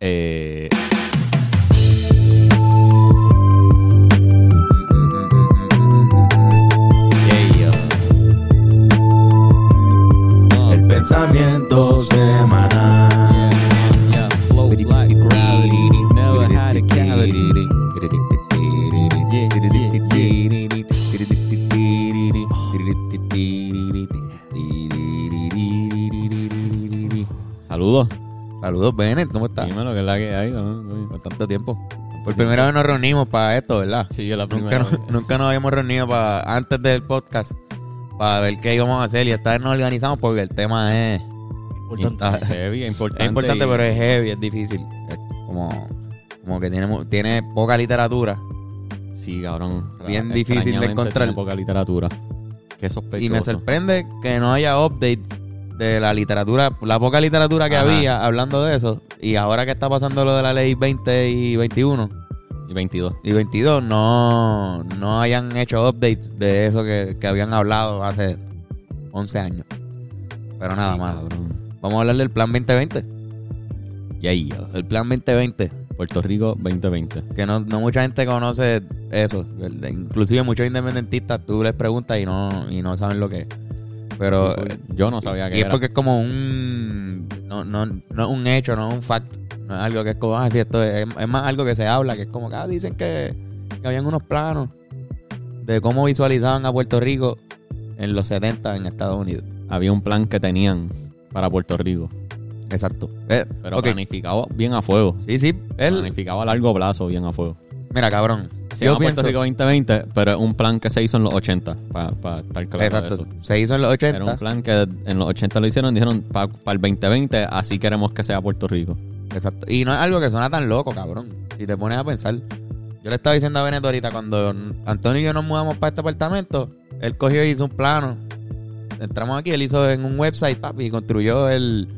Eh, reunimos para esto, ¿verdad? Sí, es la Nunca primera nos, vez. nunca nos habíamos reunido para, antes del podcast para ver qué íbamos a hacer y esta vez nos organizamos porque el tema es Importante. Heavy, importante. Es importante, y- pero es heavy, es difícil. Es como, como que tiene, tiene poca literatura. Sí, cabrón. Bien difícil de encontrar. tiene poca literatura. Qué sospechoso. Y me sorprende que no haya updates de la literatura, la poca literatura que Ajá. había hablando de eso. Y ahora que está pasando lo de la ley 20 y 21 Y 22. y 22, no, no hayan hecho updates de eso que, que habían hablado hace 11 años. Pero nada más. Vamos a hablar del plan 2020. Y ahí, El plan 2020. Puerto Rico 2020. que no, no mucha gente conoce eso. Inclusive muchos independentistas tú les preguntas y no, y no saben lo que es. Pero yo no sabía que y es era. porque es como un no, no, no es un hecho, no es un fact. No es algo que es como, ah, sí, esto es, es más algo que se habla, que es como que ah, dicen que, que habían unos planos de cómo visualizaban a Puerto Rico en los 70 en Estados Unidos. Había un plan que tenían para Puerto Rico. Exacto. Eh, Pero ok. planificado bien a fuego. Sí, sí. Él, Planificado a largo plazo bien a fuego. mira, cabrón. Se yo pienso, Puerto Rico 2020, pero es un plan que se hizo en los 80. Para estar claro. de exacto. eso. Se hizo en los 80. Era un plan que en los 80 lo hicieron. Dijeron para el 2020, así queremos que sea Puerto Rico. Exacto. Y no es algo que suena tan loco, cabrón. Si te pones a pensar. Yo le estaba diciendo a Beneto ahorita, cuando Antonio y yo nos mudamos para este apartamento, él cogió y hizo un plano. Entramos aquí, él hizo en un website, papi, y construyó el,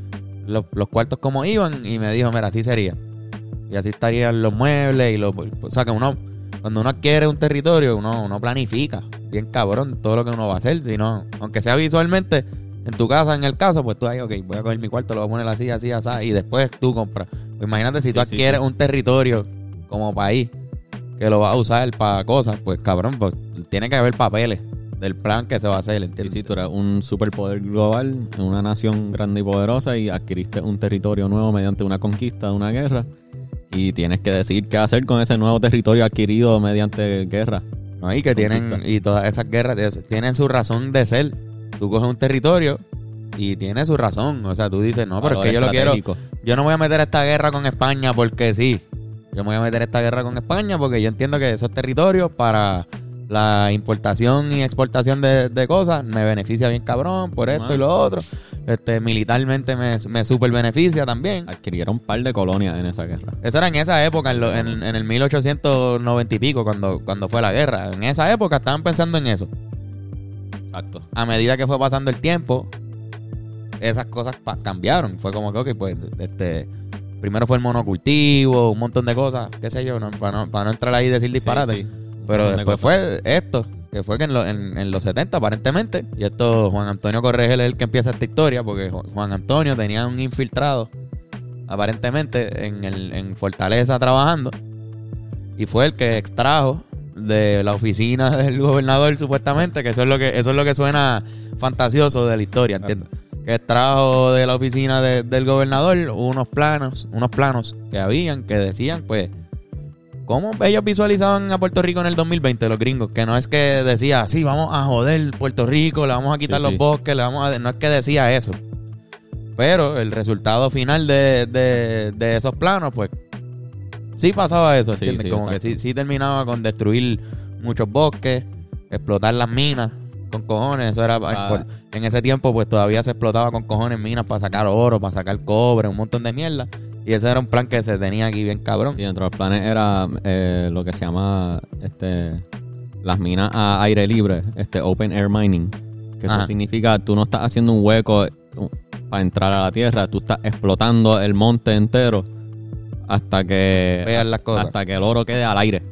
los, los cuartos como iban y me dijo, mira, así sería. Y así estarían los muebles y los... O sea, que uno, cuando uno adquiere un territorio, uno, uno planifica bien cabrón todo lo que uno va a hacer. Si no, aunque sea visualmente, en tu casa, en el caso, pues tú ahí, ok, voy a coger mi cuarto, lo voy a poner así, así, así, y después tú compras. Pues imagínate si tú Sí, sí, adquieres sí. un territorio como país que lo vas a usar para cosas, pues cabrón, pues tiene que haber papeles del plan que se va a hacer, ¿entiendes? si tú eres un superpoder global, una nación grande y poderosa y adquiriste un territorio nuevo mediante una conquista una guerra y tienes que decidir qué hacer con ese nuevo territorio adquirido mediante guerra. ¿no? Y que tienen, y todas esas guerras tienen su razón de ser. Tú coges un territorio y tiene su razón. O sea, tú dices, no, pero es que yo lo quiero, yo no voy a meter esta guerra con España porque sí. Yo me voy a meter esta guerra con España porque yo entiendo que esos territorios para la importación y exportación de, de cosas me beneficia bien cabrón por esto y lo otro. Este, militarmente me, me super beneficia también. Adquirieron un par de colonias en esa guerra. Eso era en esa época, en, lo- en- en el 1890 y pico, cuando, cuando fue la guerra. En esa época estaban pensando en eso. Exacto. A medida que fue pasando el tiempo, esas cosas cambiaron. Fue como que, ok, pues, este, primero fue el monocultivo, un montón de cosas, qué sé yo, no- para, no, para no entrar ahí y decir disparate. Sí, sí. Pero de después fue esto, que fue que en, lo- en- en los 70 aparentemente, y esto Juan Antonio Corregel es el que empieza esta historia, porque Ju- Juan Antonio tenía un infiltrado, aparentemente, en, el, en Fortaleza trabajando, y fue el que extrajo de la oficina del gobernador supuestamente, que eso es lo que, eso es lo que suena fantasioso de la historia, ¿entiendes? Que extrajo de la oficina de- del gobernador unos planos, unos planos que habían que decían, pues, cómo ellos visualizaban a Puerto Rico en el 2020, los gringos, que no es que decía, sí, vamos a joder Puerto Rico, le vamos a quitar Sí, los sí. bosques, le vamos a... No es que decía eso. Pero el resultado final de, de- de esos planos, pues, sí pasaba eso, Sí, ¿entiendes? sí, Como que sí, sí terminaba con destruir muchos bosques, explotar las minas con cojones, eso era... Ah. en ese tiempo, pues, todavía se explotaba con cojones minas para sacar oro, para sacar cobre, un montón de mierda. Y ese era un plan que se tenía aquí bien cabrón. Sí, dentro de los planes era eh, lo que se llama este las minas a aire libre, este open air mining. Que eso significa tú no estás haciendo un hueco para entrar a la tierra, tú estás explotando el monte entero hasta que Vean las cosas. hasta que el oro quede al aire.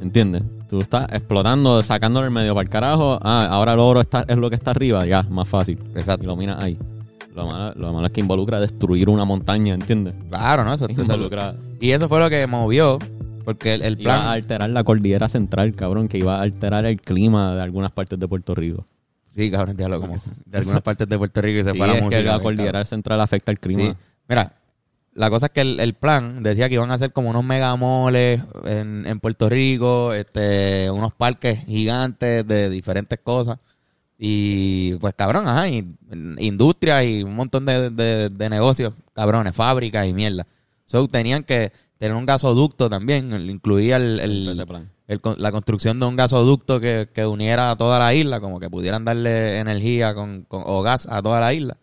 ¿Entiendes? Tú estás explotando, sacándolo el medio para el carajo. Ah, ahora el oro está, es lo que está arriba, ya, más fácil. Exacto. Y lo minas ahí. Lo malo, lo malo es que involucra destruir una montaña, ¿entiendes? Claro, ¿no? Eso, Involucra... y eso fue lo que movió, porque el, el Iba a plan... alterar la cordillera central, cabrón, que iba a alterar el clima de algunas partes de Puerto Rico. Sí, cabrón, déjalo como de algunas partes de Puerto Rico y se Sí, fue la es música. que la cordillera cabrón. central afecta el clima. Sí. Mira, la cosa es que el, el plan decía que iban a hacer como unos megamoles en, en Puerto Rico, este, unos parques gigantes de diferentes cosas. Y pues cabrón, ajá, y, industrias y un montón de, de- de negocios, cabrones, fábricas y mierda. So tenían que tener un gasoducto también, incluía el, el- plan. la construcción de un gasoducto que, que uniera a toda la isla, como que pudieran darle energía con, con- o gas a toda la isla.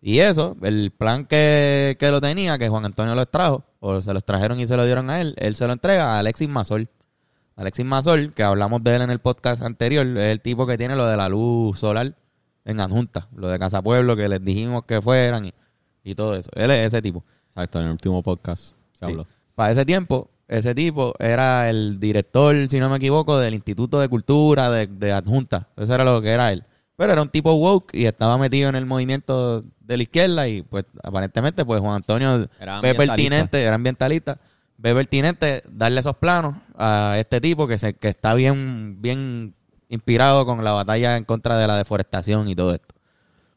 Y eso, el plan que, que lo tenía, que Juan Antonio lo extrajo, o se los trajeron y se lo dieron a él, él se lo entrega a Alexis Mazol. Alexis Mazol, que hablamos de él en el podcast anterior, es el tipo que tiene lo de la luz solar en adjunta, lo de Casa Pueblo, que les dijimos que fueran y, y todo eso. Él es ese tipo. Exacto, en el último podcast se Sí. habló. Para ese tiempo, ese tipo era el director, si no me equivoco, del Instituto de Cultura de, de Adjunta. Eso era lo que era él. Pero era un tipo woke y estaba metido en el movimiento de la izquierda y pues aparentemente pues Juan Antonio Era ve pertinente, era ambientalista, ve pertinente darle esos planos a este tipo que se que está bien bien inspirado con la batalla en contra de la deforestación y todo esto.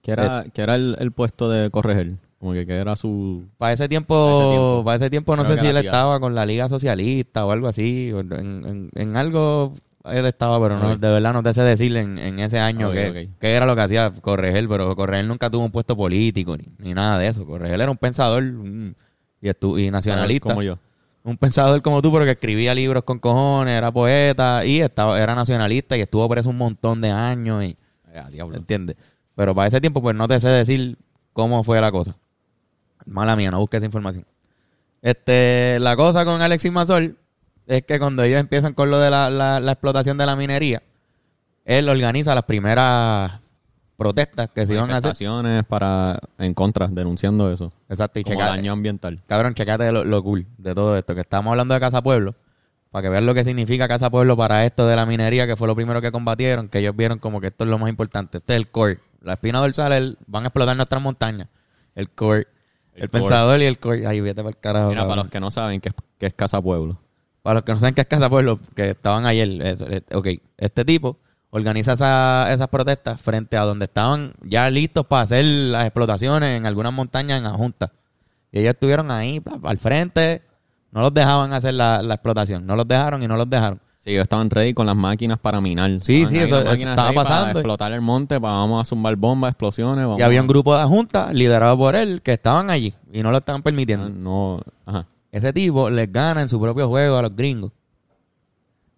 ¿Qué era, qué era el, el puesto de corregir? Como que, que era su... Para ese tiempo, Para ese tiempo. para ese tiempo no Creo sé que si él hacía. estaba con la Liga Socialista o algo así, o en, en- en algo él estaba, pero no, de verdad no te sé decir en, en ese año Ok, qué, era lo que hacía Corregel, pero Corregel nunca tuvo un puesto político ni, ni nada de eso. Corregel era un pensador un- y, estu- y nacionalista. Como yo. Un pensador como tú, pero que escribía libros con cojones, era poeta y estaba, era nacionalista y estuvo preso un montón de años y Ah, diablo. ¿Entiendes? Pero para ese tiempo, pues no te sé decir cómo fue la cosa. Mala mía, no busqué esa información. Este, la cosa con Alexis Mazol es que cuando ellos empiezan con lo de la, la- la explotación de la minería, él organiza las primeras protestas que se iban a hacer. Para, en contra, denunciando eso. Exacto, y Como checate- daño ambiental. Cabrón, checate lo, lo cool de todo esto. Que estamos hablando de Casa Pueblo. Para que vean lo que significa Casa Pueblo para esto de la minería, que fue lo primero que combatieron. Que ellos vieron como que esto es lo más importante. Este es el core. La espina dorsal, el, van a explotar nuestras montañas. El core. El, El core. pensador y el core. Ay, vete para el carajo. Mira, para los que no saben qué es, qué es Casa Pueblo. Para los que no saben qué es Casa Pueblo, que estaban ayer. eso, ok, este tipo organiza esa- esas protestas frente a donde estaban ya listos para hacer las explotaciones en algunas montañas en la Junta. Y ellos estuvieron ahí al frente, no los dejaban hacer la, la explotación. No los dejaron y no los dejaron. Sí, ellos estaban ready con las máquinas para minar. Sí, Estaban sí, eso- eso estaba ready Para pasando. explotar el monte, para vamos a zumbar bombas, explosiones. Vamos Y había un grupo de Junta liderado por él que estaban allí y no lo estaban Ah, permitiendo. No, ajá. Ese tipo les gana en su propio juego a los gringos.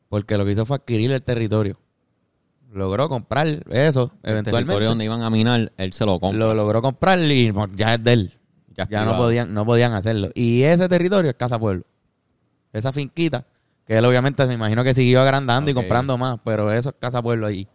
Porque lo que hizo fue adquirir el territorio. Logró comprar eso, El eventualmente. territorio donde iban a minar, él se lo compra. lo logró comprar y pues, ya es de él. Ya no podían, no podían hacerlo. Y ese territorio es Casa Pueblo. Esa finquita, que él obviamente se imagino que siguió agrandando y comprando más, pero eso es Casa Pueblo allí.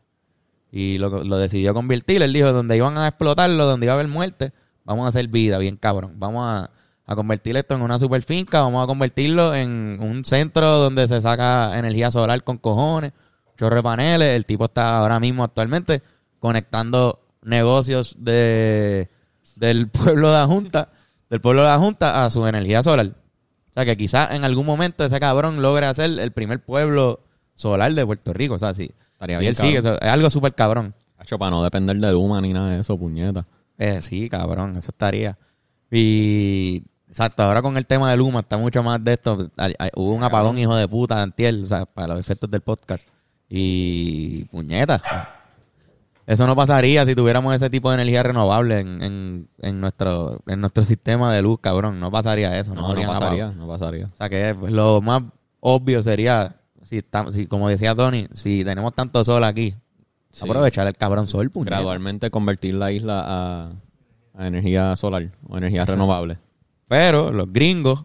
Y lo, lo decidió convertir. Él dijo, donde iban a explotarlo, donde iba a haber muerte, vamos a hacer vida, bien cabrón. Vamos a, a convertir esto en una super finca, vamos a convertirlo en un centro donde se saca energía solar con cojones, chorro de paneles. El tipo está ahora mismo actualmente conectando negocios de del pueblo de la Junta, del pueblo de la Junta a su energía solar. O sea que quizás en algún momento ese cabrón logre hacer el primer pueblo solar de Puerto Rico. O sea, sí. Estaría Y bien él sigue, eso es algo súper cabrón. Hacho, para no depender de Luma ni nada de eso, puñeta. Eh, sí, cabrón, eso estaría. Y exacto, ahora con el tema de Luma está mucho más de esto. Hubo un apagón, hijo de puta, antier, o sea, para los efectos del podcast. Y puñeta. Eso no pasaría si tuviéramos ese tipo de energía renovable en, en, en nuestro en nuestro sistema de luz, cabrón. No pasaría eso. No, No, no, pasaría, apagón. no pasaría. O sea que lo más obvio sería, si, estamos, si como decía Tony, si tenemos tanto sol aquí, Sí. aprovechar el cabrón sol, puñeta. Gradualmente convertir la isla a, a energía solar o energía renovable. Pero los gringos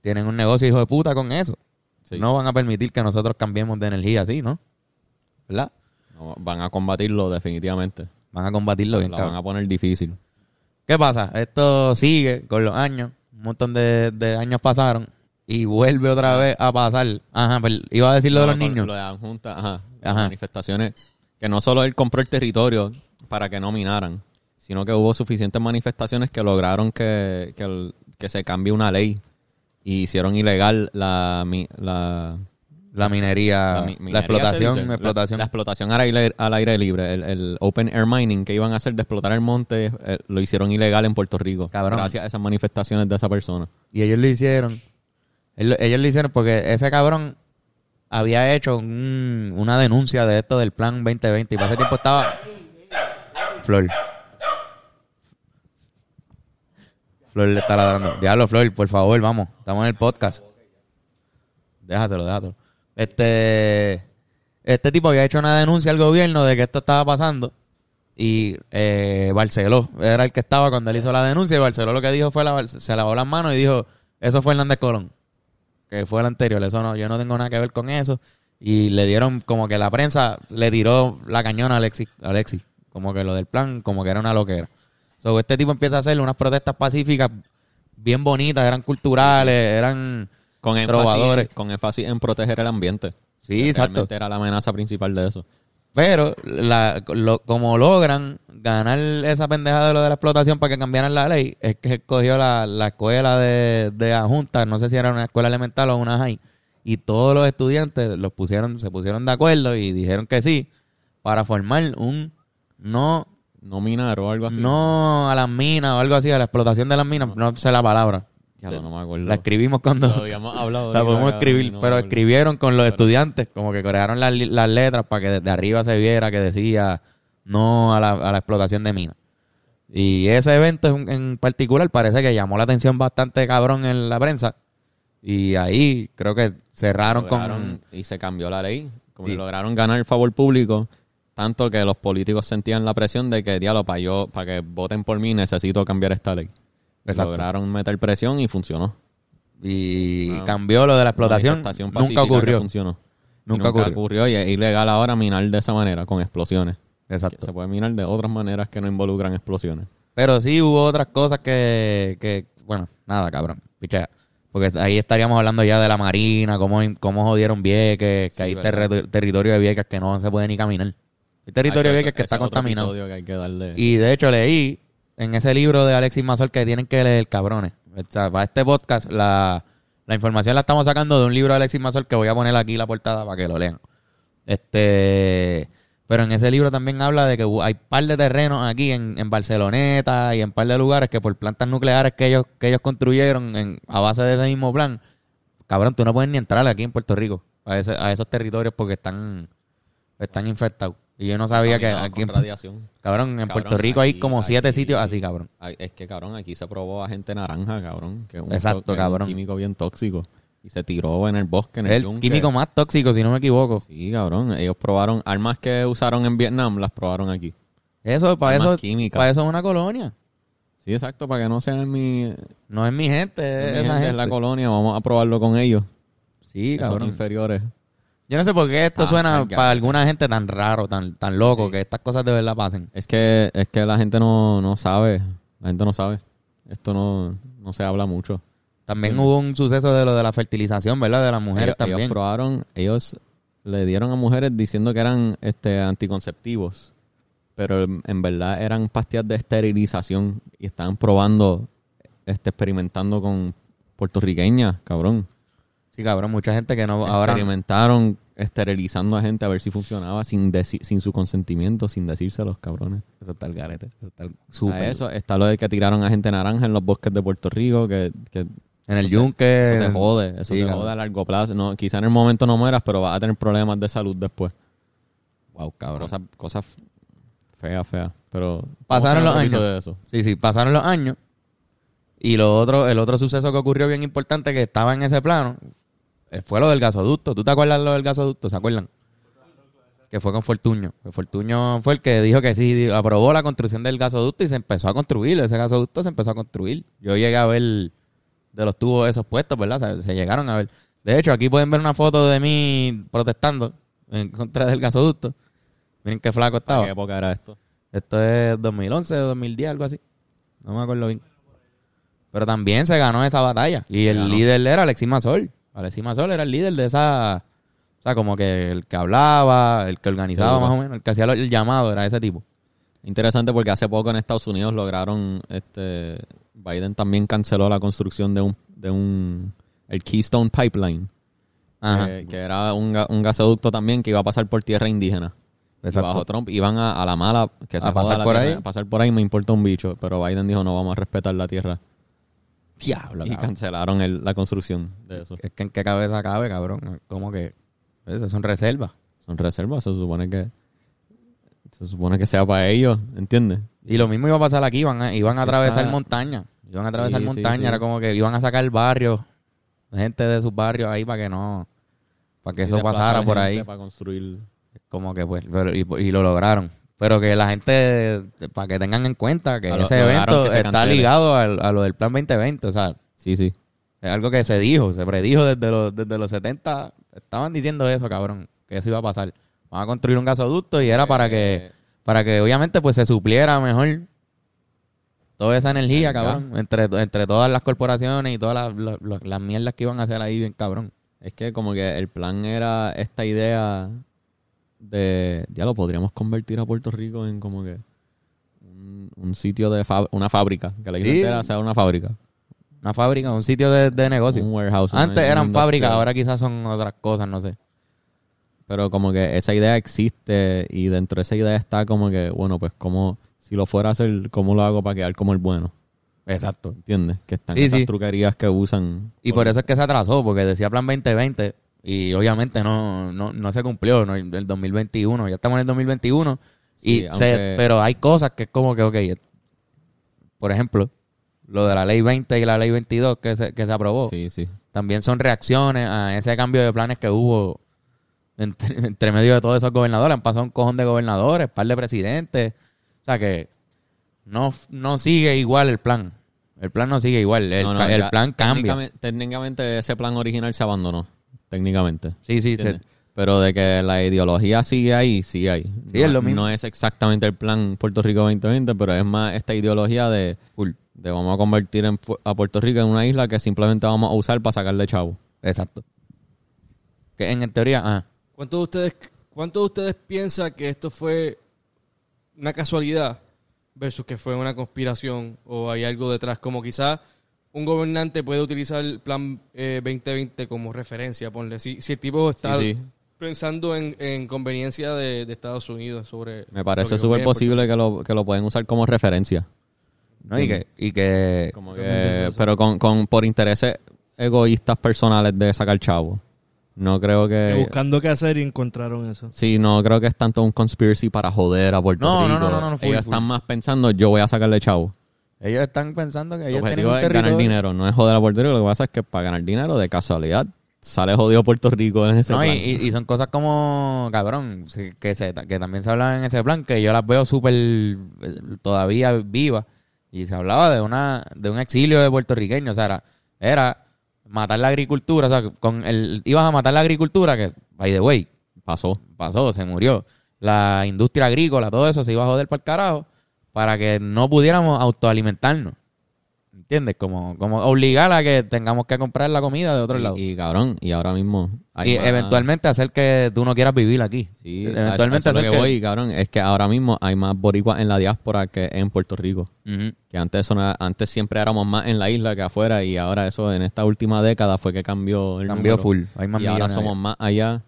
tienen un negocio hijo de puta con eso. Sí. No van a permitir que nosotros cambiemos de energía así, ¿no? ¿Verdad? No, van a combatirlo definitivamente. Van a combatirlo bien, La van a poner difícil. ¿Qué pasa? Esto sigue con los años. Un montón de, de años pasaron. Y vuelve otra vez a pasar. Ajá, pero iba a decir lo de los niños. Lo de ajá. Las Ajá. manifestaciones. Que no solo él compró el territorio para que no minaran, sino que hubo suficientes manifestaciones que lograron que, que, el- que se cambie una ley y hicieron ilegal la, mi- la, La minería, la la, mi- minería, explotación, dice. Explotación. La, explotación al aire, al aire libre, el, el open air mining que iban a hacer de explotar el monte, eh, lo hicieron ilegal en Puerto Rico. Cabrón. Gracias a esas manifestaciones de esa persona. Y ellos lo hicieron. Ellos lo hicieron porque ese cabrón había hecho un- una denuncia de esto del plan 2020 y para ese tiempo estaba... Flor. Flor le está ladrando. Diablo, Flor, por favor, vamos. Estamos en el podcast. Déjaselo, déjaselo. Este... Este tipo había hecho una denuncia al gobierno de que esto estaba pasando. Y eh, Barceló era el que estaba cuando él hizo la denuncia. Y Barceló lo que dijo fue, la- se lavó las manos y dijo, eso fue Hernández Colón. Que fue el anterior. Eso no, yo no tengo nada que ver con eso. Y le dieron como que la prensa le tiró la cañona a Alexis. Alexis. Como que lo del plan, como que era una loquera. So, este tipo empieza a hacer unas protestas pacíficas bien bonitas, eran culturales, eran Con énfasis, trovadores. con énfasis en proteger el ambiente. Sí, Que exacto. realmente era la amenaza principal de eso. Pero la, lo- como logran ganar esa pendeja de lo de la explotación para que cambiaran la ley, es que escogió la, la escuela de, de la Junta, no sé si era una escuela elemental o una high, y todos los estudiantes los pusieron, se pusieron de acuerdo y dijeron que sí, para formar un no, No minar o algo así. no a las minas o algo así, a la explotación de las minas, no sé la palabra. Ya no me acuerdo. La escribimos cuando... Lo habíamos hablado. La podemos escribir, no pero escribieron con los estudiantes, como que crearon las, las letras para que desde arriba se viera que decía no a la, a la explotación de minas. Y ese evento en, particular parece que llamó la atención bastante cabrón en la prensa. Y ahí creo que cerraron Lograron- con... y se cambió la ley. Como Sí. lograron ganar el favor público. Tanto que los políticos sentían la presión de que, diablo, para yo, para que voten por mí, necesito cambiar esta ley. Exacto. Lograron meter presión y funcionó. Y Una cambió lo de la explotación. Nunca ocurrió. funcionó. Nunca ocurrió. y es ilegal ahora minar de esa manera, con explosiones. Exacto. Se puede minar de otras maneras que no involucran explosiones. Pero sí hubo otras cosas que, que bueno, nada, cabrón, pichea. Porque ahí estaríamos hablando ya de la marina, cómo, cómo jodieron Vieques, que Sí, hay territorio de Vieques que no se puede ni caminar. Hay territorio de Ah, Vieques que está contaminado. episodio que hay que darle. Y de hecho leí en ese libro de Alexis Mazor que tienen que leer, cabrones. O sea, para este podcast, la, la información la estamos sacando de un libro de Alexis Mazor que voy a poner aquí la portada para que lo lean. Este, pero en ese libro también habla de que hay par de terrenos aquí en, en Barceloneta y en par de lugares que por plantas nucleares que ellos, que ellos construyeron en- a base de ese mismo plan, cabrón, tú no puedes ni entrar aquí en Puerto Rico a, ese- a esos territorios porque están, están infectados. Y yo no sabía que aquí en, con radiación. Cabrón, en Cabrón, Puerto Rico hay como siete aquí- sitios así, cabrón. Es que, cabrón, aquí se probó agente naranja, cabrón. Que es un Exacto, to- que es cabrón. Un químico bien tóxico. Y se tiró en el bosque, en el, el yunque. químico más tóxico, si no me equivoco. Sí, cabrón. Ellos probaron armas que usaron en Vietnam, las probaron aquí. Eso, para Armas eso, para eso es una colonia. Sí, exacto, para que no sean mi, No es mi gente, mi es gente la colonia. Vamos a probarlo con ellos. Sí, Esos cabrón. inferiores. Yo no sé por qué esto Ah, suena para alguna gente tan raro, tan, tan loco, Sí. que estas cosas de verdad pasen. Es que, es que la gente no, no sabe. La gente no sabe. Esto no, no se habla mucho. También Sí. hubo un suceso de lo de la fertilización, ¿verdad? De las mujeres ellos, ellos también. probaron, ellos le dieron a mujeres diciendo que eran este anticonceptivos, pero en, en verdad eran pastillas de esterilización y estaban probando, este, experimentando con puertorriqueñas, cabrón. Sí, cabrón, mucha gente que no ahora Experimentaron esterilizando a gente a ver si funcionaba sin sin su consentimiento, sin decírselos, cabrones. eso está el garete, eso está el A súper. eso está lo de que tiraron a gente naranja en los bosques de Puerto Rico, que, que En el yunque. Eso te jode, eso Sí, te cabrón. jode a largo plazo. No, quizá en el momento no mueras, pero vas a tener problemas de salud después. Wow, cabrón. Cosas, cosas feas, feas. Pero Pasaron a los años. de eso. Sí, sí, pasaron los años. Y lo otro, el otro suceso que ocurrió bien importante que estaba en ese plano fue lo del gasoducto. ¿Tú te acuerdas lo del gasoducto? ¿Se acuerdan? Que fue con Fortuño. Fortuño fue el que dijo que sí, aprobó la construcción del gasoducto y se empezó a construir. Ese gasoducto se empezó a construir. Yo llegué a ver de los tubos esos puestos, ¿verdad? Se, se llegaron a ver. De hecho, aquí pueden ver una foto de mí protestando en contra del gasoducto. Miren qué flaco ¿Para estaba. qué época era esto? Esto es 2011, 2010, algo así. No me acuerdo bien. Pero también se ganó esa batalla. Y el ganó. líder era Alexis Mazol. Alexis Mazol era el líder de esa... O sea, como que el que hablaba, el que organizaba más o menos, el que hacía el llamado, era ese tipo. Interesante porque hace poco en Estados Unidos lograron, este, Biden también canceló la construcción de un, de un, el Keystone Pipeline, Ajá. que, que era un, un gasoducto también que iba a pasar por tierra indígena. Exacto. Bajo Trump iban a, a la mala, que se A pasar por tierra, ahí. a pasar por ahí me importa un bicho, pero Biden dijo no vamos a respetar la tierra Diablo, y cabrón. cancelaron el- la construcción de eso. Es que en qué cabeza cabe, cabrón. ¿Cómo que? Esas son reservas. Son reservas, se supone que se supone que sea para ellos, ¿entiendes? Y lo mismo iba a pasar aquí, iban a, iban a atravesar está- montaña. Iban a atravesar Sí, montaña, sí. era como que iban a sacar barrios, gente de sus barrios ahí para que no, para que eso pasara por ahí. Para construir. Como que pues, pero- y, y lo lograron. Pero que la gente, para que tengan en cuenta que A ese evento que está ligado al- a lo del plan 2020, o sea, Sí, sí. es algo que se dijo, se predijo desde los, desde los 70, estaban diciendo eso, cabrón, que eso iba a pasar. Van a construir un gasoducto y era para que, para que obviamente pues se supliera mejor toda esa energía, cabrón, entre, entre todas las corporaciones y todas las, las- las- las mierdas que iban a hacer ahí, bien cabrón. Es que como que el plan era esta idea de, ya lo podríamos convertir a Puerto Rico en como que un, un sitio de una fábrica, que la isla Sí. entera sea una fábrica, Una fábrica, un sitio de, de negocio. un warehouse. Antes una eran fábricas, ahora quizás son otras cosas, no sé. Pero como que esa idea existe y dentro de esa idea está como que, bueno, pues como si lo fuera a hacer, ¿cómo lo hago para quedar como el bueno? Exacto. ¿Entiendes? Que están Sí, esas sí. truquerías que usan. Y por eso es que se atrasó, porque decía Plan 2020 y obviamente no, no, no se cumplió ¿no? el 2021. Ya estamos en el 2021. y Sí, se- aunque- pero hay cosas que es como que, ok, por ejemplo, lo de la ley 20 y la ley 22 que se, que se aprobó, Sí, sí. también son reacciones a ese cambio de planes que hubo entre, entre medio de todos esos gobernadores. Han pasado un cojón de gobernadores, par de presidentes. O sea que no, no sigue igual el plan. El plan no sigue igual. El, No, no, pla- el ya plan cambia. técnicamente- Técnicamente ese plan original se abandonó, técnicamente. Sí, sí, se- ¿entiendes? Pero de que la ideología sigue ahí, sigue ahí. Sí, no, es lo mismo. No es exactamente el plan Puerto Rico 2020, pero es más esta ideología de, full. de vamos a convertir en a Puerto Rico en una isla que simplemente vamos a usar para sacarle chavo. Exacto. Que en, en teoría, ah, ¿Cuántos de ustedes, cuántos de ustedes piensan que esto fue una casualidad versus que fue una conspiración o hay algo detrás? Como quizás un gobernante puede utilizar el plan eh, 2020 como referencia, ponle. Si, si el tipo está Sí, sí. pensando en, en conveniencia de, de Estados Unidos sobre... Me parece súper posible que lo, que lo pueden usar como referencia. ¿no? Y que, y que Como que, pero con, con, por intereses egoístas personales de sacar chavo. No creo que... Buscando qué hacer y encontraron eso. Sí, no creo que es tanto un conspiracy para joder a Puerto No, no, Rico. no, no, no, no, full, Ellos full. están más pensando, yo voy a sacarle chavo. Ellos están pensando que El ellos tienen un es ganar dinero, no es joder a Puerto Rico. Lo que pasa es que para ganar dinero, de casualidad, sale jodido Puerto Rico en ese No, plan. y- y son cosas como, cabrón, que, se, que también se hablaba en ese plan, que yo las veo súper eh, todavía vivas. Y se hablaba de una de un exilio de puertorriqueños. O sea, era, era matar la agricultura. O sea, con el, ibas a matar la agricultura, que, by the way, Pasó. pasó, se murió. La industria agrícola, todo eso se iba a joder para el carajo para que no pudiéramos autoalimentarnos. ¿Entiendes? Como, como obligar a que tengamos que comprar la comida de otro lado. Y, y cabrón, y ahora mismo... hay Y más- eventualmente hacer que tú no quieras vivir aquí. Sí, eventualmente a eso hacer lo que voy, cabrón. Es que ahora mismo hay más boricuas en la diáspora que en Puerto Rico. Que antes, eso no- antes siempre éramos más en la isla que afuera y ahora eso en esta última década fue que cambió el Cambió número. full. Hay más y ahora somos allá. más allá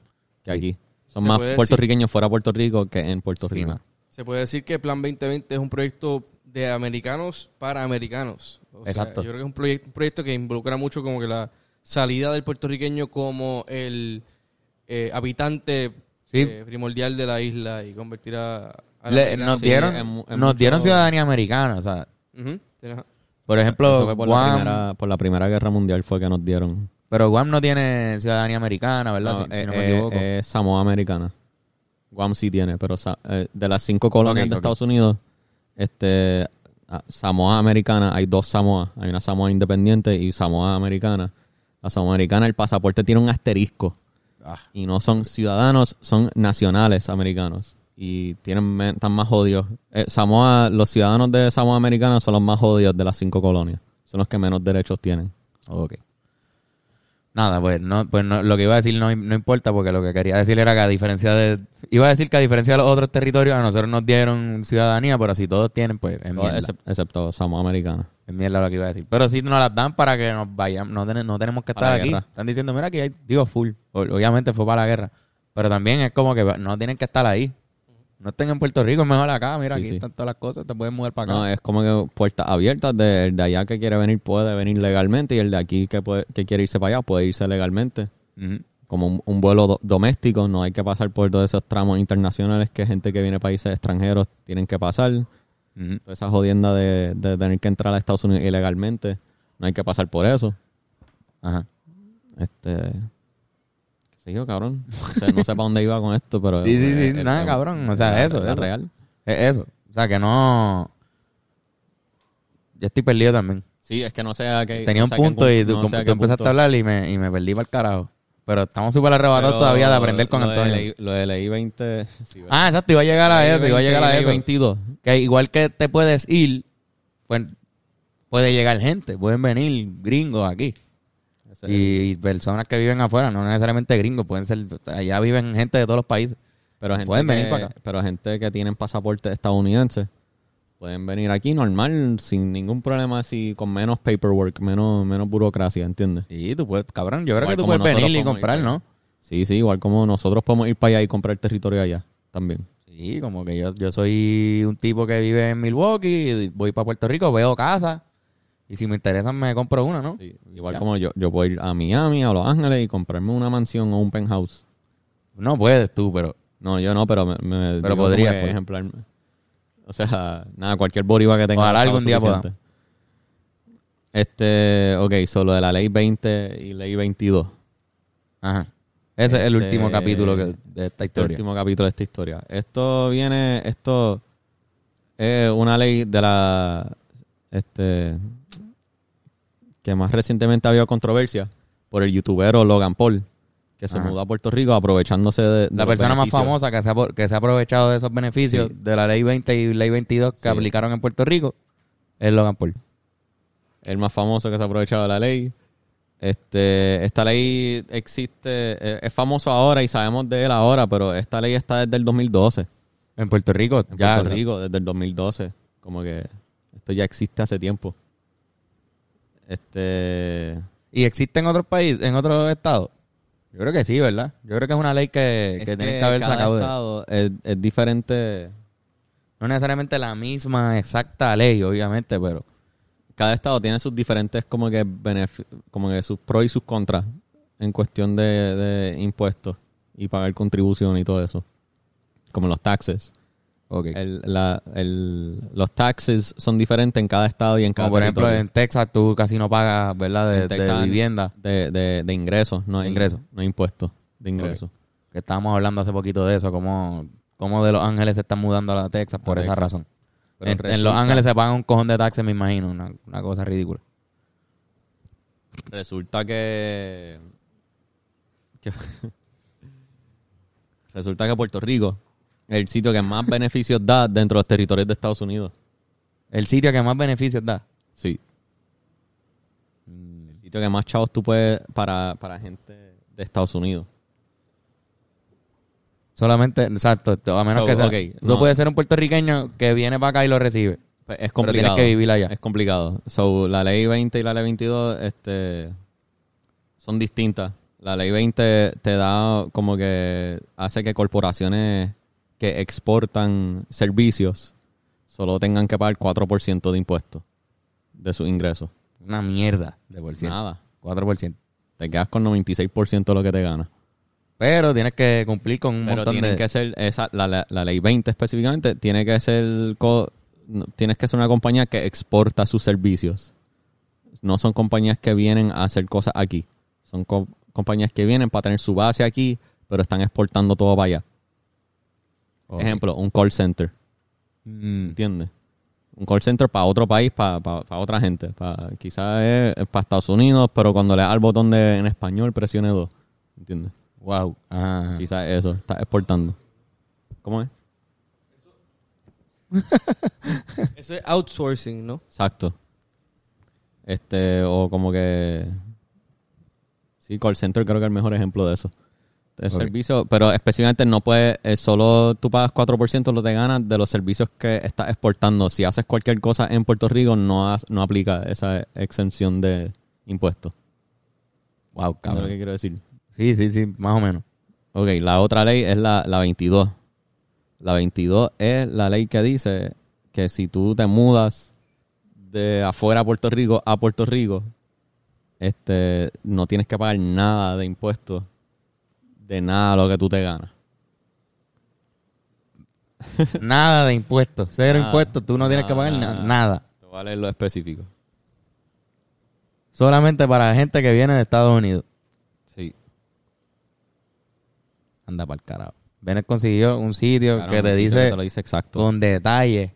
que aquí. Son más puertorriqueños fuera de Puerto Rico que en Puerto Sí, Rico. man. Se puede decir que Plan 2020 es un proyecto de americanos para americanos. O sea, Exacto. yo creo que es un proyecto, un proyecto que involucra mucho como que la salida del puertorriqueño como el eh, habitante Sí. eh, primordial de la isla y convertir a... Le- nos dieron, en mu- en nos mucho- dieron ciudadanía americana. O sea, por ejemplo, por, la Guam, primera, por la primera guerra mundial fue que nos dieron. pero Guam no tiene ciudadanía americana, ¿verdad? No, si, si eh, no me equivoco. es Samoa Americana. Guam sí tiene, pero eh, de las cinco colonias de. Estados Unidos, este Samoa Americana, hay dos Samoa. Hay una Samoa independiente y Samoa Americana. La Samoa Americana, el pasaporte tiene un asterisco. Ah. Y no son ciudadanos, son nacionales americanos. Y tienen están más jodidos. Eh, Samoa, los ciudadanos de Samoa Americana son los más jodidos de las cinco colonias. Son los que menos derechos tienen. Ok. Nada, pues no, pues no, lo que iba a decir no, no importa porque lo que quería decir era que a diferencia de... Iba a decir que a diferencia de los otros territorios, a nosotros nos dieron ciudadanía, pero si todos tienen, pues es mierda. Excep- excepto Samoa Americana. Es mierda lo que iba a decir. Pero si nos las dan para que nos vayamos, no, ten- no tenemos que estar aquí. guerra. Están diciendo, mira, aquí hay, digo, full. Obviamente fue para la guerra. Pero también es como que no tienen que estar ahí. No estén en Puerto Rico, es mejor acá. Mira, Sí, aquí sí. están todas las cosas, te puedes mudar para acá. No, es como que puertas abiertas. De, el de allá que quiere venir puede venir legalmente y el de aquí que, puede, que quiere irse para allá puede irse legalmente. Como un, un vuelo do- doméstico, no hay que pasar por todos esos tramos internacionales que gente que viene de países extranjeros tienen que pasar. Toda esa jodienda de, de tener que entrar a Estados Unidos ilegalmente, no hay que pasar por eso. Ajá. Este. ¿Qué sé yo, cabrón? No sé, no sé para dónde iba con esto, pero. Sí, sí, sí, eh, nada, cabrón, o sea, eso, eso. real. Es eso. O sea, que no... Yo estoy perdido también. Sí, es que no sé a qué. Tenía un punto pu- y tú, no sé empezaste punto. a hablar y me, y me perdí para el carajo. Pero estamos súper arrebatados Pero todavía de aprender con lo de Antonio. Lo de ley 20. sí. Ah, exacto, iba a llegar a eso, iba a 20 llegar a eso. 22. Que igual que te puedes ir, pues puede llegar gente, pueden venir gringos aquí. Y, personas que viven afuera, no necesariamente gringos, pueden ser, allá viven gente de todos los países. Pero gente, Pueden venir para acá. pero gente que tienen pasaporte estadounidense pueden venir aquí normal, sin ningún problema, así con menos paperwork, menos, menos burocracia, ¿entiendes? Sí, tú puedes, cabrón, yo creo Igual que tú puedes venir y comprar, ¿no? Sí, sí, igual como nosotros podemos ir para allá y comprar territorio allá también. Sí, como que yo, yo soy un tipo que vive en Milwaukee, voy para Puerto Rico, veo casa, y si me interesan me compro una, ¿no? Sí, igual Ya. como yo, yo puedo ir a Miami, a Los Ángeles y comprarme una mansión o un penthouse. No puedes tú, pero... No, yo no, pero me, me Pero podrías, que pues. ejemplar. O sea, nada, cualquier boriva que tenga. Ojalá algún día suficiente. Este, ok, solo de la ley 20 y ley 22. Ajá. Ese es el Este, último capítulo que- de esta historia. último capítulo de esta historia. Esto viene, esto es una ley de la, este, que más recientemente ha habido controversia por el youtubero Logan Paul, que se Ajá. mudó a Puerto Rico aprovechándose de, de La los persona más famosa que se, ha, que se ha aprovechado de esos beneficios Sí. de la ley 20 y ley 22 que Sí. aplicaron en Puerto Rico es Logan Paul. el más famoso que se ha aprovechado de la ley. Este, esta ley existe, eh, es famoso ahora y sabemos de él ahora, pero esta ley está desde el 2012 En Puerto Rico, en ya. Puerto Rico, desde el 2012. Como que esto ya existe hace tiempo. Este, ¿Y existe en otros países, en otros estados? Yo creo que sí, ¿verdad? Yo creo que es una ley que, que es tienen que haber sacado. de- estado es, es diferente. No necesariamente la misma exacta ley, obviamente, pero... Cada estado tiene sus diferentes como que como que sus pros y sus contras en cuestión de, de impuestos y pagar contribución y todo eso. Como los taxes. Ok. El- la- el- los taxes son diferentes en cada estado y en cada Como por ejemplo en Texas tú casi no pagas, ¿verdad? De, vivienda. de, de, de ingresos, no hay Ingresos. no hay impuestos de ingresos. Que estábamos hablando hace poquito de eso, como, como de Los Ángeles se están mudando a la Texas por A esa Texas. razón. En, Los Ángeles se pagan un cojón de taxes, me imagino, una, una cosa ridícula. Resulta que, que- resulta que Puerto Rico el sitio que más beneficios da dentro de los territorios de Estados Unidos. El sitio que más beneficios da. Sí. El sitio que más chavos tú puedes para, para gente de Estados Unidos. Solamente, exacto, a menos So, que sea, tú no. puedes ser un puertorriqueño que viene para acá y lo recibe. Pues es Pero complicado. tienes que vivir allá. Es complicado. So, la ley 20 y la ley 22 este, son distintas. La ley 20 te da como que hace que corporaciones que exportan servicios solo tengan que pagar 4% de impuestos de sus ingresos. Una mierda de por ciento. Nada. 4%. Te quedas con 96% de lo que te ganas. Pero tienes que cumplir con un Pero montón tienen de... que ser, esa, la, la- la ley 20 específicamente, tiene que ser, co- no, tienes que ser una compañía que exporta sus servicios. No son compañías que vienen a hacer cosas aquí. Son co- compañías que vienen para tener su base aquí, pero están exportando todo para allá. Ejemplo, un call center, Mm, ¿entiendes? Un call center para otro país, para, para, para otra gente. Para, quizás es, es para Estados Unidos, pero cuando le da al botón de en español, presione dos. ¿Entiendes? wow. Ajá. Quizás eso, está exportando. ¿Cómo es? Eso es outsourcing, ¿no? Exacto. Este, o como que. Sí, call center creo que es el mejor ejemplo de eso. El Ok. servicio, pero específicamente no puedes, eh, solo tú pagas 4% lo te ganas de los servicios que estás exportando. Si haces cualquier cosa en Puerto Rico, no, has- no aplica esa exención de impuestos. Wow, ¿Sabes lo cabrón. que quiero decir? Sí, sí, sí, más o menos. Ok, la otra ley es la, la 22. La 22 es la ley que dice que si tú te mudas de afuera a Puerto Rico a Puerto Rico, este, no tienes que pagar nada de impuestos de nada lo que tú te ganas. Nada de impuestos. Cero Nada. impuestos. Tú no tienes que pagar na- Nada. nada. Te voy a leer lo específico. Solamente para gente que viene de Estados Unidos. Sí. Anda para el carajo. Bennett consiguió un sitio Claro, que te sitio dice que te lo dice exacto. con detalle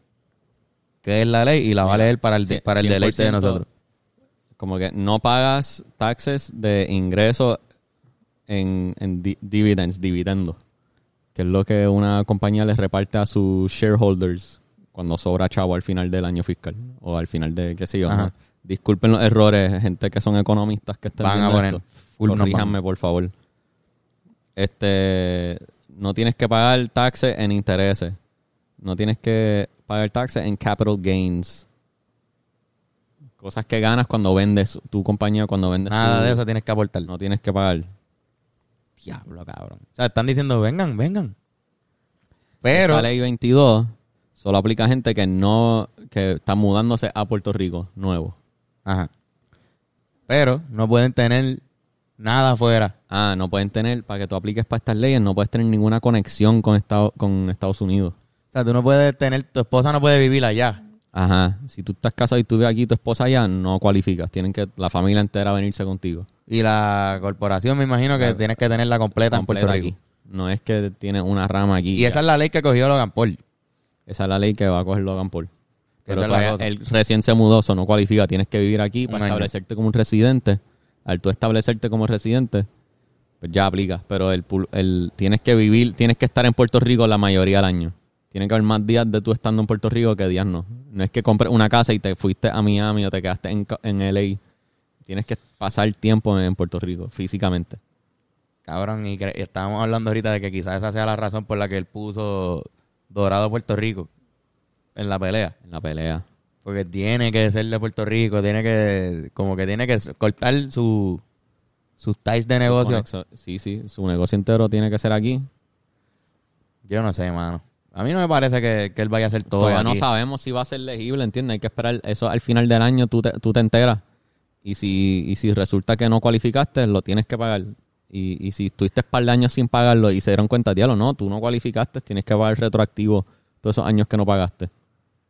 qué es la ley y la va a leer para el, para el deleite de 100%, nosotros. Como que no pagas taxes de ingreso en, en di- dividends, dividendo, que es lo que una compañía les reparte a sus shareholders cuando sobra chavo al final del año fiscal o al final de, qué sé yo. ¿no? Disculpen los errores, gente que son economistas que estén Van a poner esto. Corríjanme, por favor. Este, no tienes que pagar taxes en intereses. No tienes que pagar taxes en capital gains. Cosas que ganas cuando vendes tu compañía, cuando vendes Nada tu- de eso tienes que aportar. No tienes que pagar. Diablo, cabrón. O sea, están diciendo, vengan, vengan. Pero, la ley 22 solo aplica a gente que no, que está mudándose a Puerto Rico, nuevo. ajá. Pero no pueden tener nada afuera. Ah, no pueden tener, para que tú apliques para estas leyes, no puedes tener ninguna conexión con, Estado, con Estados Unidos. O sea, tú no puedes tener, tu esposa no puede vivir allá. Ajá. Si tú estás casado y tú ves aquí tu esposa allá, no cualificas. Tienen que la familia entera venirse contigo. Y la corporación me imagino que tienes que tenerla completa, en Puerto Rico. aquí. No es que tienes una rama aquí. Y esa es la ley que cogió Logan Paul. Esa es la ley que va a coger Logan Paul. Pero todavía él recién se mudó, eso no cualifica. Tienes que vivir aquí Un para año. establecerte como un residente. Al tú establecerte como residente, pues ya aplica. Pero el, el tienes que vivir, tienes que estar en Puerto Rico la mayoría del año. Tiene que haber más días de tú estando en Puerto Rico que días no. No es que compres una casa y te fuiste a Miami o te quedaste en, en LA. Tienes que pasar tiempo en Puerto Rico, físicamente. Cabrón, y, estábamos hablando ahorita de que quizás esa sea la razón por la que él puso Dorado Puerto Rico en la pelea. En la pelea. Porque tiene que ser de Puerto Rico, tiene que, como que tiene que cortar su, sus ties de negocio. Sí, sí. Su negocio entero tiene que ser aquí. Yo no sé, mano. A mí no me parece que, que él vaya a hacer todo Todavía no aquí. sabemos si va a ser legible, ¿entiendes? Hay que esperar eso al final del año, tú te, tú te enteras. Y si, y si resulta que no cualificaste, lo tienes que pagar. Y, y si estuviste un par de años sin pagarlo y se dieron cuenta, diablo, no, tú no cualificaste, tienes que pagar retroactivo todos esos años que no pagaste.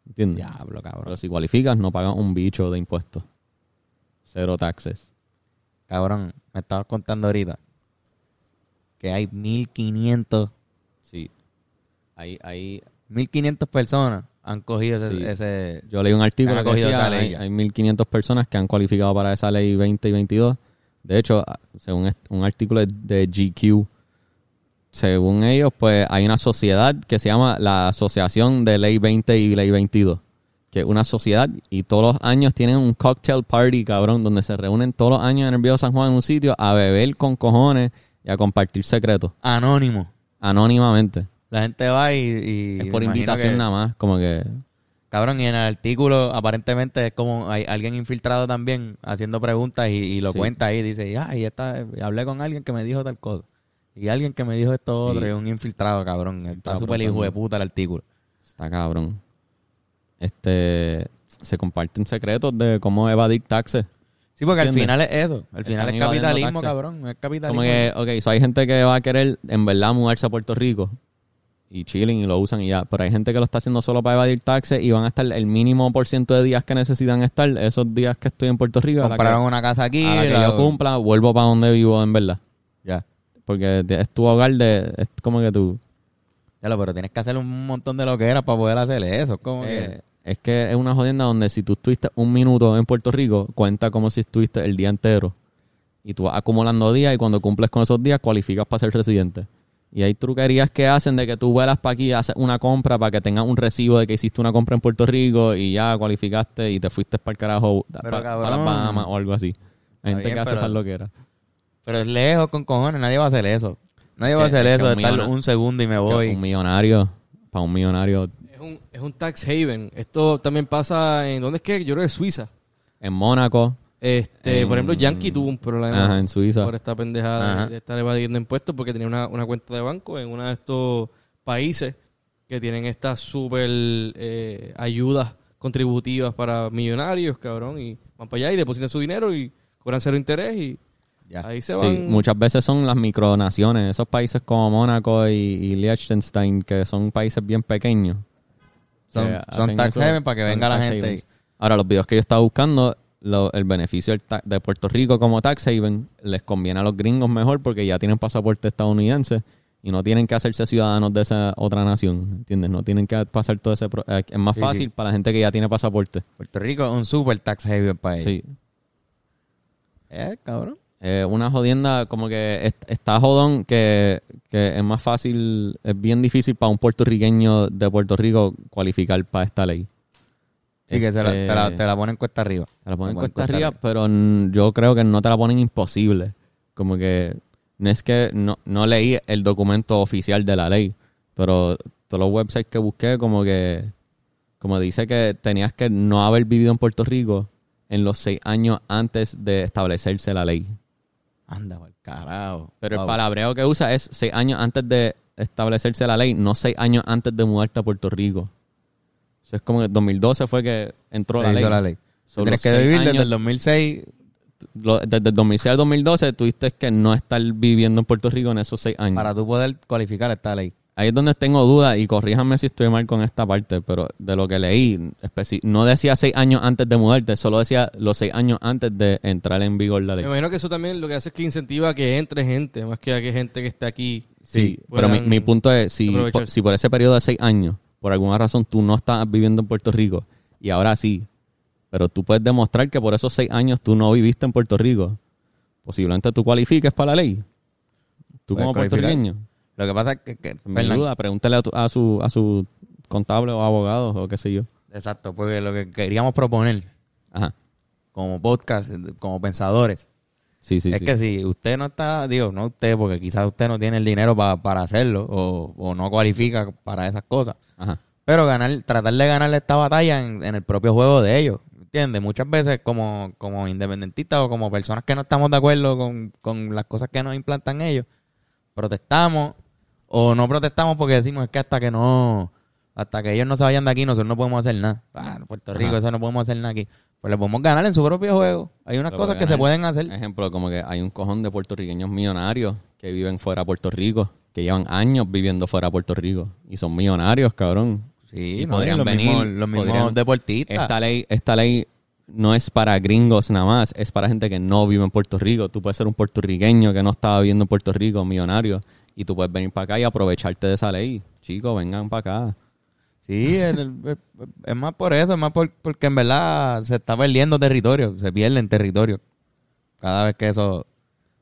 ¿Entiendes? Diablo, cabrón. Pero si cualificas, no pagas un bicho de impuestos. Cero taxes. Cabrón, me estabas contando ahorita que hay 1500, Sí. Ahí, ahí 1500 personas han cogido ese, Sí. ese- Yo leí un artículo Han que acogido decía, esa ley hay, hay 1.500 personas que han cualificado para esa ley 20 y 22. De hecho, según un artículo de- de GQ, según ellos, pues hay una sociedad que se llama la Asociación de Ley 20 y Ley 22. Que es una sociedad y todos los años tienen un cocktail party, cabrón, donde se reúnen todos los años en el Viejo San Juan en un sitio a beber con cojones y a compartir secretos, anónimo. anónimamente. La gente va y... y Es por invitación que- nada más, como que... Cabrón, y en el artículo aparentemente es como hay alguien infiltrado también haciendo preguntas y, y lo Sí. cuenta ahí. Dice, ah, y esta, hablé con alguien que me dijo tal cosa. Y alguien que me dijo esto Sí. otro. Y un infiltrado, cabrón. Está súper hijo de puta el artículo. Está cabrón. Este se comparten secretos de cómo evadir taxes. Sí, porque al final es eso. Al final Están es capitalismo, cabrón. Es capitalismo. Como que, ok, so hay gente que va a querer en verdad mudarse a Puerto Rico y chilling y lo usan y ya. Pero hay gente que lo está haciendo solo para evadir taxes y van a estar el mínimo por ciento de días que necesitan estar, esos días que estoy en Puerto Rico. la que- Compraron una casa aquí. a la que la- yo cumpla, vuelvo para donde vivo en verdad. Ya. Porque es tu hogar de, es como que tú. Ya pero tienes que hacer un montón de lo que era para poder hacer eso. Es como que... Eh, es que es una jodienda donde si tú estuviste un minuto en Puerto Rico, cuenta como si estuviste el día entero. Y tú vas acumulando días y cuando cumples con esos días cualificas para ser residente. Y hay truquerías que hacen de que tú vuelas para aquí, haces una compra para que tengas un recibo de que hiciste una compra en Puerto Rico y ya cualificaste y te fuiste para el carajo, para, cabrón. las Bahamas o algo así. Hay gente bien, que hace pero- esas loqueras. Pero es lejos con cojones, nadie va a hacer eso. Nadie va a Que- hacer es eso de un estar un segundo y me voy. Un millonario, para un millonario Es un, es un tax haven. Esto también pasa en... ¿Dónde es que? Yo creo que es Suiza. en Mónaco, Este, En- por ejemplo, Yankee tuvo un problema ajá, en Suiza. por esta pendejada Ajá. de, de estar evadiendo impuestos porque tenía una, una cuenta de banco en uno de estos países que tienen estas super eh, ayudas contributivas para millonarios, cabrón, y van para allá y depositan su dinero y cobran cero interés y Ya. ahí se Sí, van. muchas veces son las micronaciones, esos países como Mónaco y, y Liechtenstein, que son países bien pequeños. Son, que son tax haven para que venga la gente. Ahora, los videos que yo estaba buscando, lo- el beneficio de Puerto Rico como tax haven les conviene a los gringos mejor porque ya tienen pasaporte estadounidense y no tienen que hacerse ciudadanos de esa otra nación, ¿entiendes? No tienen que pasar todo ese... eh, es más fácil sí. para la gente que ya tiene pasaporte. Puerto Rico es un super tax haven país. Sí. Eh, cabrón. Eh, una jodienda como que est- está jodón que, que es más fácil, es bien difícil para un puertorriqueño de Puerto Rico cualificar para esta ley. Sí, que se la- Este, te, la, te la ponen cuesta arriba. te la ponen Te cuesta arriba, pero yo creo que no te la ponen imposible. Como que no es que no, no leí el documento oficial de la ley, pero todos los websites que busqué como que como dice que tenías que no haber vivido en Puerto Rico en los seis años antes de establecerse la ley. Anda, por carajo. Pero el palabreo que usa es seis años antes de establecerse la ley, no seis años antes de mudarte a Puerto Rico. Eso es como que 2012 fue que entró la ley. la ley. Tienes que vivir desde el 2006. lo- desde el 2006 al 2012 tuviste que no estar viviendo en Puerto Rico en esos seis años. para tú poder cualificar esta ley. Ahí es donde tengo dudas y corríjanme si estoy mal con esta parte, pero de lo que leí, no decía seis años antes de mudarte, solo decía los seis años antes de entrar en vigor la Me ley. imagino que eso también lo que hace es que incentiva a que entre gente, más que a que gente que esté aquí. Sí, pero mi, mi punto es, si por, si por ese periodo de seis años, por alguna razón tú no estás viviendo en Puerto Rico y ahora sí, pero tú puedes demostrar que por esos seis años tú no viviste en Puerto Rico, posiblemente tú cualifiques para la ley. Tú como cualificar. puertorriqueño. Lo que pasa es que, que Me Fernan- duda, pregúntale a, tu- a su, a su contable o abogado o qué sé yo. Exacto, porque lo que queríamos proponer Ajá. como podcast, como pensadores, Sí, sí, es sí. que si usted no está, digo, no usted, porque quizás usted no tiene el dinero pa- para hacerlo o, o no cualifica para esas cosas, Ajá. pero ganar, tratar de ganarle esta batalla en, en el propio juego de ellos, ¿entiendes? Muchas veces como, como independentistas o como personas que no estamos de acuerdo con, con las cosas que nos implantan ellos, protestamos o no protestamos porque decimos es que hasta que no, hasta que ellos no se vayan de aquí nosotros no podemos hacer nada. Ah, Puerto Rico, Ajá. eso no podemos hacer nada aquí. Pues le podemos ganar en su propio juego. Hay unas cosas que se pueden hacer. Ejemplo, como que hay un cojón de puertorriqueños millonarios que viven fuera de Puerto Rico, que llevan años viviendo fuera de Puerto Rico y son millonarios, cabrón. Sí, Y no, podrían los venir, mismos, los mismos podrían- deportistas. Esta ley, esta ley no es para gringos nada más, es para gente que no vive en Puerto Rico. Tú puedes ser un puertorriqueño que no estaba viviendo en Puerto Rico, millonario, y tú puedes venir para acá y aprovecharte de esa ley. Chicos, vengan para acá. Sí, el- el- es más por eso, es más por- porque en verdad se está perdiendo territorio, se pierden territorio. Cada vez que eso,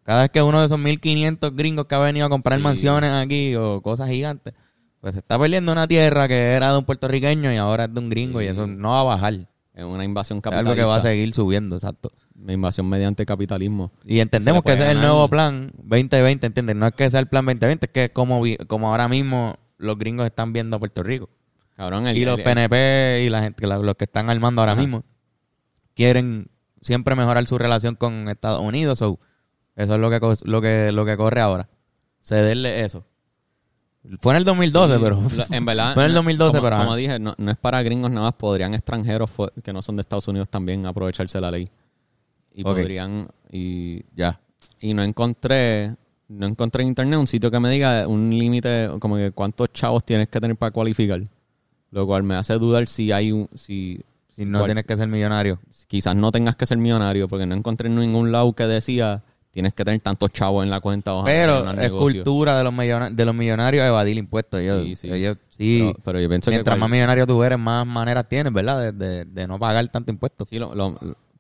cada vez que uno de esos 1500 gringos que ha venido a comprar Sí. mansiones aquí o cosas gigantes, pues se está perdiendo una tierra que era de un puertorriqueño y ahora es de un gringo y eso no va a bajar. Es una invasión Es capitalista. algo que va a seguir subiendo, exacto. Una invasión mediante capitalismo. Y entendemos que ese es el nuevo plan 2020, ¿entiendes? No es que sea el plan 2020, es que es como, como ahora mismo los gringos están viendo a Puerto Rico. Cabrón, el, y los el- PNP y la gente, la- los que están armando ahora Ajá. mismo, quieren siempre mejorar su relación con Estados Unidos. so, eso es lo que, lo que lo que corre ahora. Cederle eso. Fue en el 2012, Sí, pero... en verdad, Fue en el no- 2012, como, pero... como dije, no, no es para gringos nada más, podrían extranjeros que no son de Estados Unidos también aprovecharse la ley. Y podrían, y ya. y no encontré, no encontré en internet un sitio que me diga un límite, como que cuántos chavos tienes que tener para cualificar. Lo cual me hace dudar si hay un, si, Si no tienes que ser millonario. quizás no tengas que ser millonario, porque no encontré en ningún lado que decía tienes que tener tantos chavos en la cuenta. o Pero es negocio". cultura de los, millona- de los millonarios evadir impuestos. Ellos, Sí, sí. ellos- sí. Pero, pero yo pienso Mientras que más cual- millonario tú eres, más maneras tienes, ¿verdad? De, de- de no pagar tanto impuesto. Sí, lo- lo-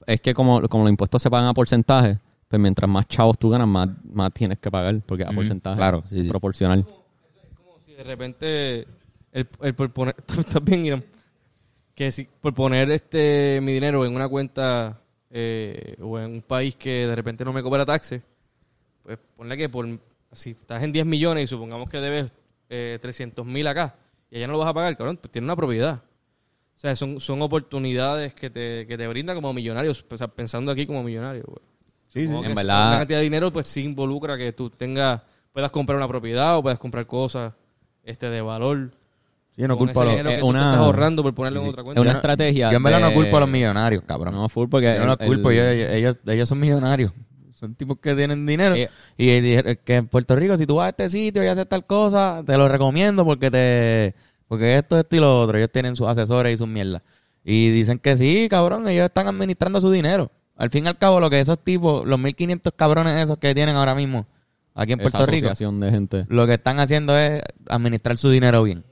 es que como, como los impuestos se pagan a porcentaje, pues mientras más chavos tú ganas, más, más tienes que pagar, porque a porcentaje claro, sí, sí. proporcional. Como si de repente el, el por poner ¿estás bien, Irán? que si por poner este mi dinero en una cuenta eh, o en un país que de repente no me cobra taxes pues ponle que por si estás en 10 millones y supongamos que debes eh, 300 mil acá y allá no lo vas a pagar, cabrón, pues tiene una propiedad. O sea, son, son oportunidades que te, que te brinda como millonarios, o sea, pensando aquí como millonario. güey. Sí, sí. En verdad- Una cantidad de dinero, pues sí involucra que tú tengas, puedas comprar una propiedad o puedas comprar cosas este de valor. Sí, no culpo a los... es te una- estás ahorrando por ponerlo Sí, en otra Es cuenta. una Yo no- estrategia. Yo en verdad no de- culpo a los millonarios, cabrón. No, full, porque. yo no el- culpo, el- yo- ellos, ellos, ellos son millonarios. Son tipos que tienen dinero. Eh, y dijeron que en Puerto Rico, si tú vas a este sitio y haces tal cosa, te lo recomiendo porque te porque esto, esto y lo otro. Ellos tienen sus asesores y sus mierdas. Y dicen que sí, cabrón, ellos están administrando su dinero. Al fin y al cabo, lo que esos tipos, los 1500 cabrones esos que tienen ahora mismo aquí en esa Puerto Rico, asociación de gente. lo que están haciendo es administrar su dinero bien.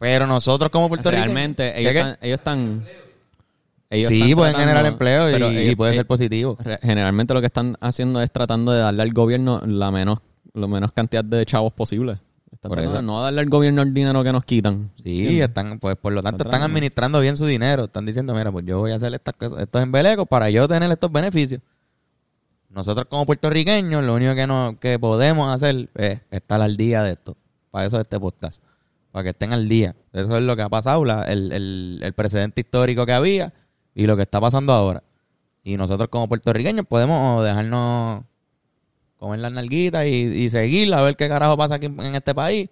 Pero nosotros como Puerto Rico... Realmente, ellos están. Ellos están ellos Sí, están pueden tratando- generar empleo y, ellos- puede eh, ser positivo. Generalmente lo que están haciendo es tratando de darle al gobierno la menos, lo menos cantidad de chavos posible. Están Por eso. no darle al gobierno el dinero que nos quitan. Sí, están, pues por lo tanto Están administrando bien su dinero. Están diciendo, mira, pues yo voy a hacer estas cosas, estos embelecos para yo tener estos beneficios. Nosotros como puertorriqueños, lo único que no, que podemos hacer es estar al día de esto. Para eso es este podcast. Para que estén al día. Eso es lo que ha pasado, la- el, el, el precedente histórico que había y lo que está pasando ahora. Y nosotros como puertorriqueños podemos dejarnos comer las nalguitas y, y seguir a ver qué carajo pasa aquí en este país.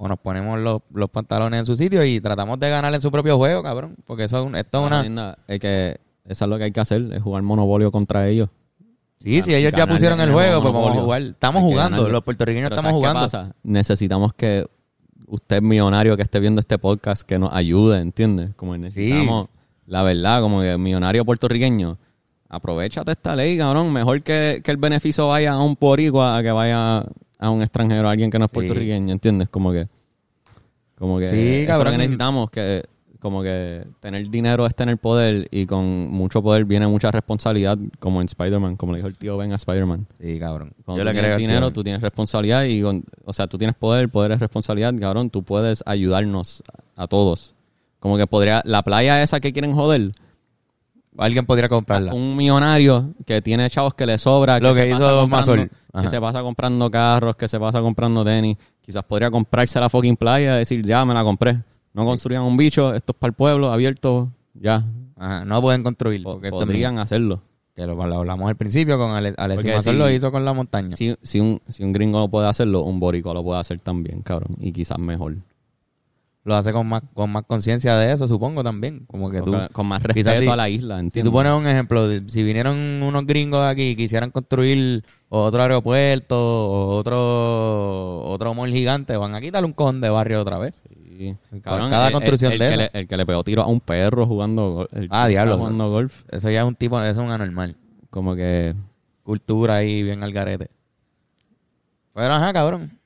O nos ponemos los, los pantalones en su sitio y tratamos de ganar en su propio juego, cabrón. Porque eso esto es una... Es que eso es lo que hay que hacer, es jugar monopolio contra ellos. Sí, si ellos ya Ganar pusieron el juego, pues vamos a monopolio. jugar. Estamos jugando, los puertorriqueños Pero estamos ¿sabes qué jugando. pasa? Necesitamos que usted millonario que esté viendo este podcast que nos ayude, ¿entiendes? Como necesitamos, la verdad, como que millonario puertorriqueño, aprovechate esta ley, cabrón. Mejor que, que el beneficio vaya a un porigua a que vaya a un extranjero, a alguien que no es puertorriqueño, ¿entiendes? Como que, como que Sí, eso es lo cabrón. que necesitamos, que como que tener dinero es tener poder y con mucho poder viene mucha responsabilidad, como en Spider-Man, como le dijo el tío Ben a Spider-Man. Sí, cabrón. Cuando Yo tú le tienes dinero, tío. tú tienes responsabilidad y, con- o sea, tú tienes poder, poder es responsabilidad, cabrón, tú puedes ayudarnos a, a todos. Como que podría, la playa esa que quieren joder, Alguien podría comprarla. un millonario que tiene chavos que le sobra, Lo que, que se hizo que se pasa comprando carros, que se pasa comprando tenis, quizás podría comprarse la fucking playa y decir, ya me la compré. No construyan un bicho, esto es para el pueblo, abierto, ya. Ajá, no pueden construir. Po- porque esto es podrían hacerlo. Que lo, lo hablamos al principio con Ale- Alexis Mazor si- lo hizo con la montaña. Si, si, un, si un gringo lo puede hacerlo, un borico lo puede hacer también, cabrón. Y quizás mejor. Lo hace con más con más conciencia de eso, supongo también. Como que tú... con, con más respeto si- a la isla, Si ¿entiendes? tú pones un ejemplo, si vinieron unos gringos aquí y quisieran construir otro aeropuerto o otro otro mall gigante, van a quitarle un cojón de barrio otra vez. Sí. Cada el- construcción el, de el, que esa. le, el que le pegó tiro a un perro jugando golf. el Ah, que diablo. jugando golf. Eso ya es un tipo, eso es un anormal. Como que... Cultura ahí bien al garete. Pero ajá, cabrón.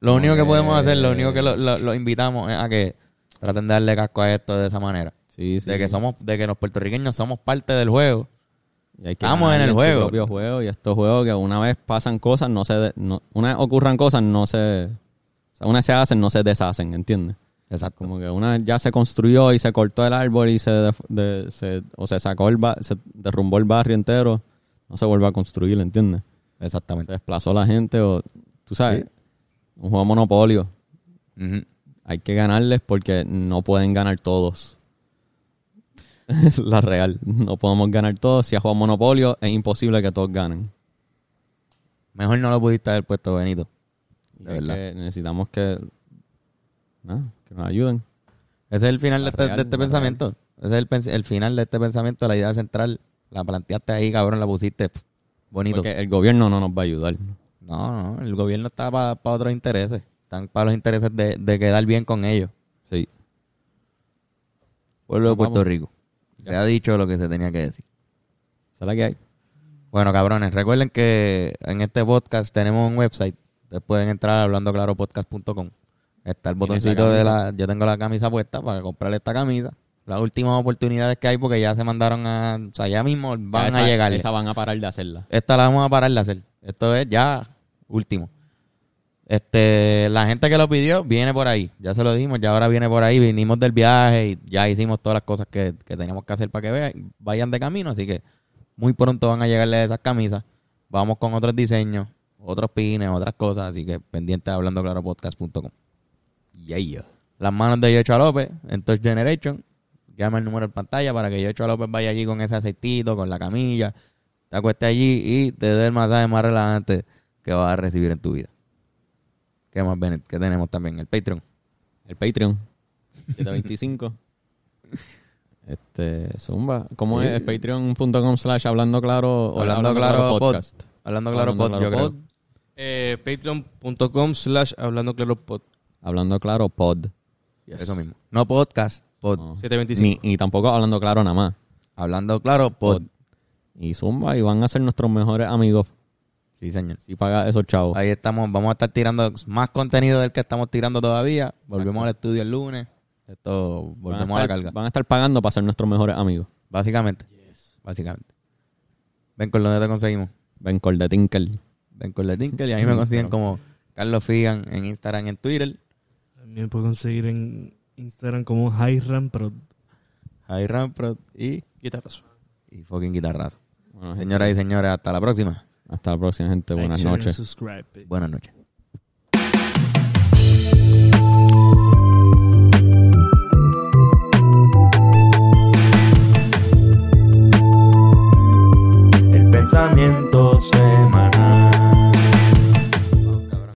Lo único que podemos hacer, lo único que lo, lo- lo invitamos es a que traten de darle casco a esto de esa manera. Sí, sí. De que somos, de que los puertorriqueños somos parte del juego. Y hay que Estamos en el juego. propio juego. Y estos juegos que una vez pasan cosas, no se... de- no, una vez ocurran cosas, no se... O sea, una vez se hacen, no se deshacen, ¿entiendes? Exacto. Como que una vez ya se construyó y se cortó el árbol y se, de- se- o se sacó el ba- se derrumbó el barrio entero, no se vuelve a construir, ¿entiendes? Se Exactamente. desplazó la gente o, tú sabes, un juego de monopolio. Hay que ganarles porque no pueden ganar todos. es la real. No podemos ganar todos. Si a juego monopolio es imposible que todos ganen. Mejor no lo pudiste haber puesto, Benito. De verdad. que- necesitamos que, nada, que nos ayuden. Ese es el final de este, real, de este pensamiento. Ese es el, el final de este pensamiento, la idea central. La planteaste ahí, cabrón, la pusiste bonito. Porque el gobierno no nos va a ayudar. No, no, el gobierno está para otros intereses. Están para los intereses de, de quedar bien con ellos. Sí. Pueblo de. Puerto Rico. Se ha dicho lo que se tenía que decir. ¿Sabes la que hay? Bueno, cabrones, recuerden que en este podcast tenemos un website. Ustedes pueden entrar a hablandoclaropodcast.com. Está el botoncito de la... Yo tengo la camisa puesta para comprar esta camisa. Las últimas oportunidades que hay porque ya se mandaron a... O sea, ya mismo van esa, a llegar. Esa van a parar de hacerla. Esta la vamos a parar de hacer. Esto es ya último. Este, la gente que lo pidió viene por ahí. Ya se lo dimos, ya ahora viene por ahí. Vinimos del viaje y ya hicimos todas las cosas que, que teníamos que hacer para que vean, vayan de camino. Así que muy pronto van a llegarle esas camisas. vamos con otros diseños, otros pines, otras cosas. Así que pendiente de hablandoclaropodcast.com. Yeah. Las manos de Yocho López en Touch Generation. Llama el número en pantalla para que Yocho López vaya allí con ese aceitito, con la camilla, te acueste allí y te dé el masaje más relajante que vas a recibir en tu vida. ¿Qué más, Bennett? ¿Qué tenemos también? El Patreon. El Patreon. 725. este, Zumba. ¿Cómo es? Patreon.com slash hablando claro o Hablando Claro Pod. podcast. Hablando claro, Hablando pod, Claro yo creo. Pod. Eh, Patreon.com slash hablando claro pod. Hablando claro pod. Yes. Eso mismo. No podcast, pod. No. 725. Ni, y tampoco hablando claro nada más. Hablando claro, pod. Pod. Y Zumba y van a ser nuestros mejores amigos. Sí, señor. Si paga esos chavos. Ahí estamos, vamos a estar tirando más contenido del que estamos tirando todavía. Volvemos al estudio el lunes. Esto, a, volvemos a, la carga. van a estar pagando para ser nuestros mejores amigos. Básicamente. Básicamente. Ven con dónde te conseguimos. Ven con de Tinker. Ven con la Tinker y ahí me consiguen como Carlos Figan en Instagram y en Twitter. También puedo conseguir en Instagram como Hiram Pro. Ahí Rampro y, Guitarrazo. y fucking guitarrazo. Bueno, Señoras y señores, hasta la próxima. hasta la próxima, gente. Buenas noches. subscribe. Buenas noches. El pensamiento semanal.